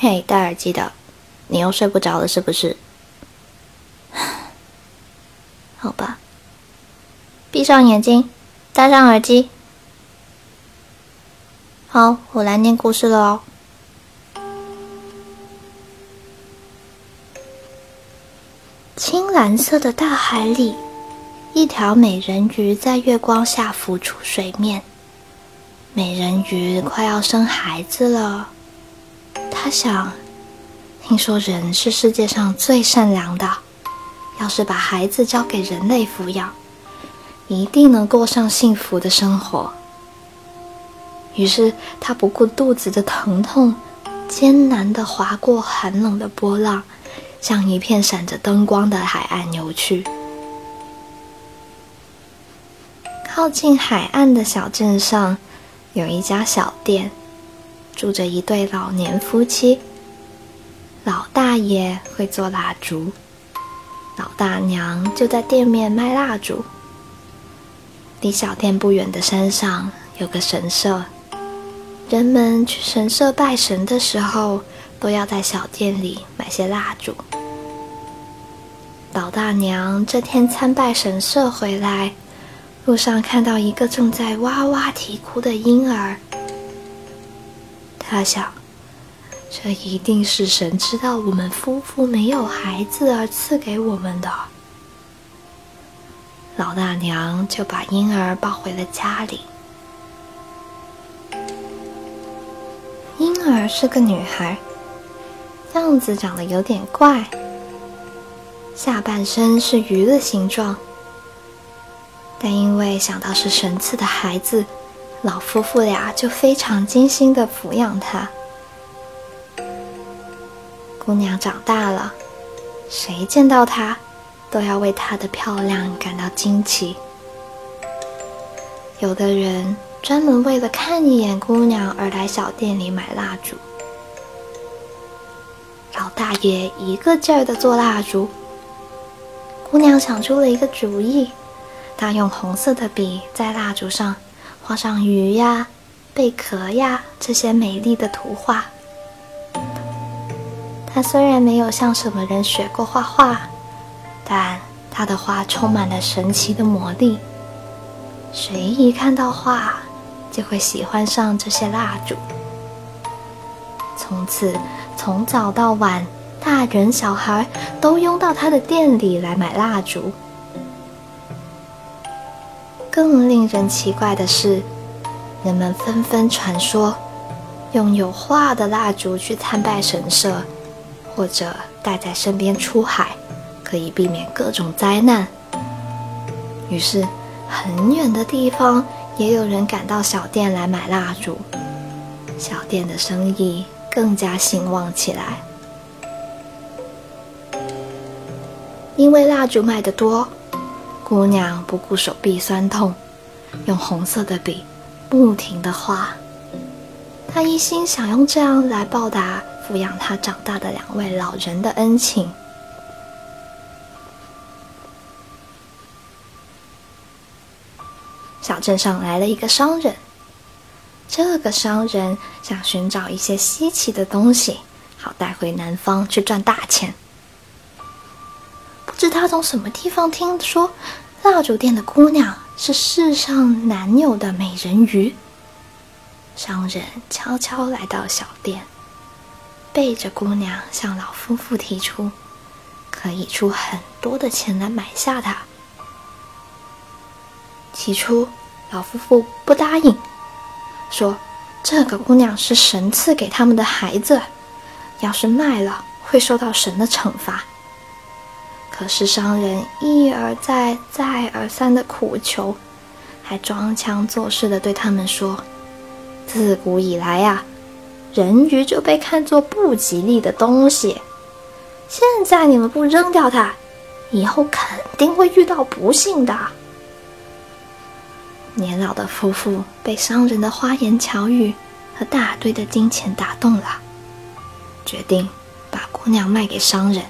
嘿，戴耳机的，你又睡不着了是不是？好吧，闭上眼睛，戴上耳机。好，我来念故事了哦。青蓝色的大海里，一条美人鱼在月光下浮出水面。美人鱼快要生孩子了。他想，听说人是世界上最善良的，要是把孩子交给人类抚养，一定能过上幸福的生活。于是，他不顾肚子的疼痛，艰难地划过寒冷的波浪，向一片闪着灯光的海岸游去。靠近海岸的小镇上，有一家小店。住着一对老年夫妻。老大爷会做蜡烛，老大娘就在店面卖蜡烛。离小店不远的山上有个神社，人们去神社拜神的时候，都要在小店里买些蜡烛。老大娘这天参拜神社回来，路上看到一个正在哇哇啼哭的婴儿。他想，这一定是神知道我们夫妇没有孩子而赐给我们的。老大娘就把婴儿抱回了家里。婴儿是个女孩，样子长得有点怪，下半身是鱼的形状，但因为想到是神赐的孩子。老夫妇俩就非常精心的抚养她。姑娘长大了，谁见到她，都要为她的漂亮感到惊奇。有的人专门为了看一眼姑娘而来小店里买蜡烛。老大爷一个劲儿的做蜡烛。姑娘想出了一个主意，她用红色的笔在蜡烛上。画上鱼呀、贝壳呀这些美丽的图画。他虽然没有向什么人学过画画，但他的画充满了神奇的魔力。谁一看到画，就会喜欢上这些蜡烛。从此，从早到晚，大人小孩都拥到他的店里来买蜡烛。更令人奇怪的是，人们纷纷传说，用有画的蜡烛去参拜神社，或者带在身边出海，可以避免各种灾难。于是，很远的地方也有人赶到小店来买蜡烛，小店的生意更加兴旺起来。因为蜡烛卖得多。姑娘不顾手臂酸痛，用红色的笔不停地画。她一心想用这样来报答抚养她长大的两位老人的恩情。小镇上来了一个商人，这个商人想寻找一些稀奇的东西，好带回南方去赚大钱。不知他从什么地方听说，蜡烛店的姑娘是世上难有的美人鱼。商人悄悄来到小店，背着姑娘向老夫妇提出，可以出很多的钱来买下她。起初，老夫妇不答应，说这个姑娘是神赐给他们的孩子，要是卖了会受到神的惩罚。可是商人一而再、再而三的苦求，还装腔作势的对他们说：“自古以来呀，人鱼就被看作不吉利的东西。现在你们不扔掉它，以后肯定会遇到不幸的。”年老的夫妇被商人的花言巧语和大堆的金钱打动了，决定把姑娘卖给商人。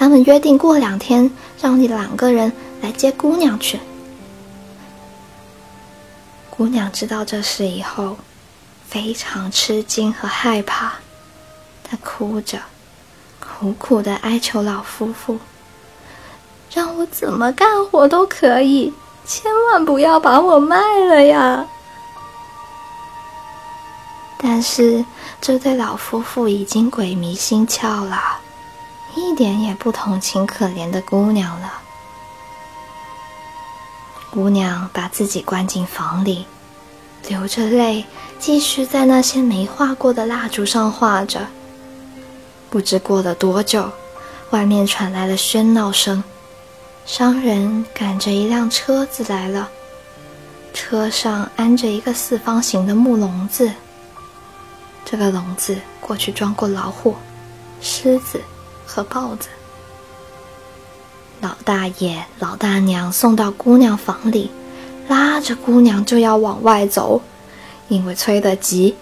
他们约定过两天，让你两个人来接姑娘去。姑娘知道这事以后，非常吃惊和害怕，她哭着，苦苦的哀求老夫妇：“让我怎么干活都可以，千万不要把我卖了呀！”但是这对老夫妇已经鬼迷心窍了，一点也不同情可怜的姑娘了。姑娘把自己关进房里，流着泪，继续在那些没画过的蜡烛上画着。不知过了多久，外面传来了喧闹声，商人赶着一辆车子来了，车上安着一个四方形的木笼子。这个笼子过去装过老虎、狮子和豹子。老大爷、老大娘送到姑娘房里，拉着姑娘就要往外走，因为催得急，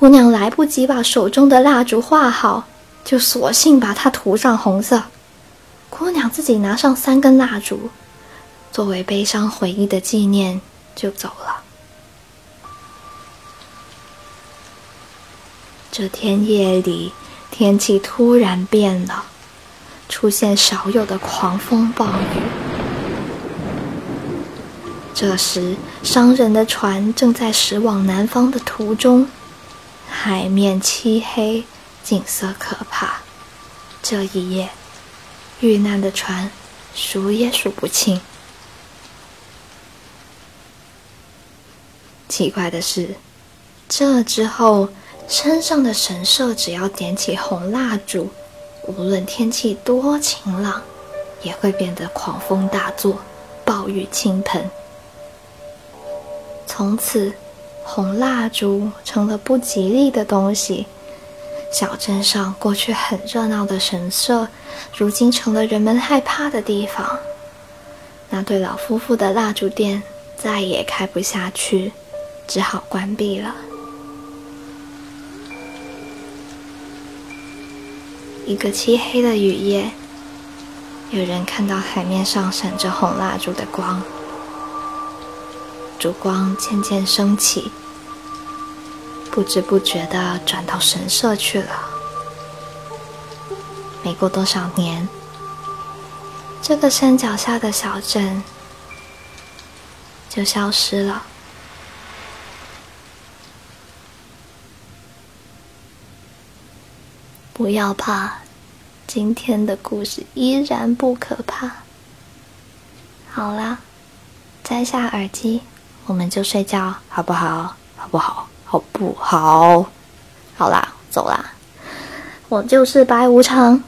姑娘来不及把手中的蜡烛画好，就索性把它涂上红色。姑娘自己拿上三根蜡烛，作为悲伤回忆的纪念，就走了。这天夜里，天气突然变了。出现少有的狂风暴雨。这时，商人的船正在驶往南方的途中，海面漆黑，景色可怕。这一夜，遇难的船数也数不清。奇怪的是，这之后，山上的神社只要点起红蜡烛。无论天气多晴朗，也会变得狂风大作，暴雨倾盆。从此，红蜡烛成了不吉利的东西。小镇上过去很热闹的神社，如今成了人们害怕的地方。那对老夫妇的蜡烛店再也开不下去，只好关闭了。一个漆黑的雨夜，有人看到海面上闪着红蜡烛的光，烛光渐渐升起，不知不觉的转到神社去了。没过多少年，这个山脚下的小镇就消失了。不要怕，今天的故事依然不可怕。好啦，摘下耳机，我们就睡觉，好不好？好不好？好不好？好啦，走啦。我就是白无常，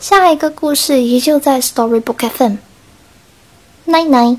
下一个故事依旧在 Storybook FM。Night night。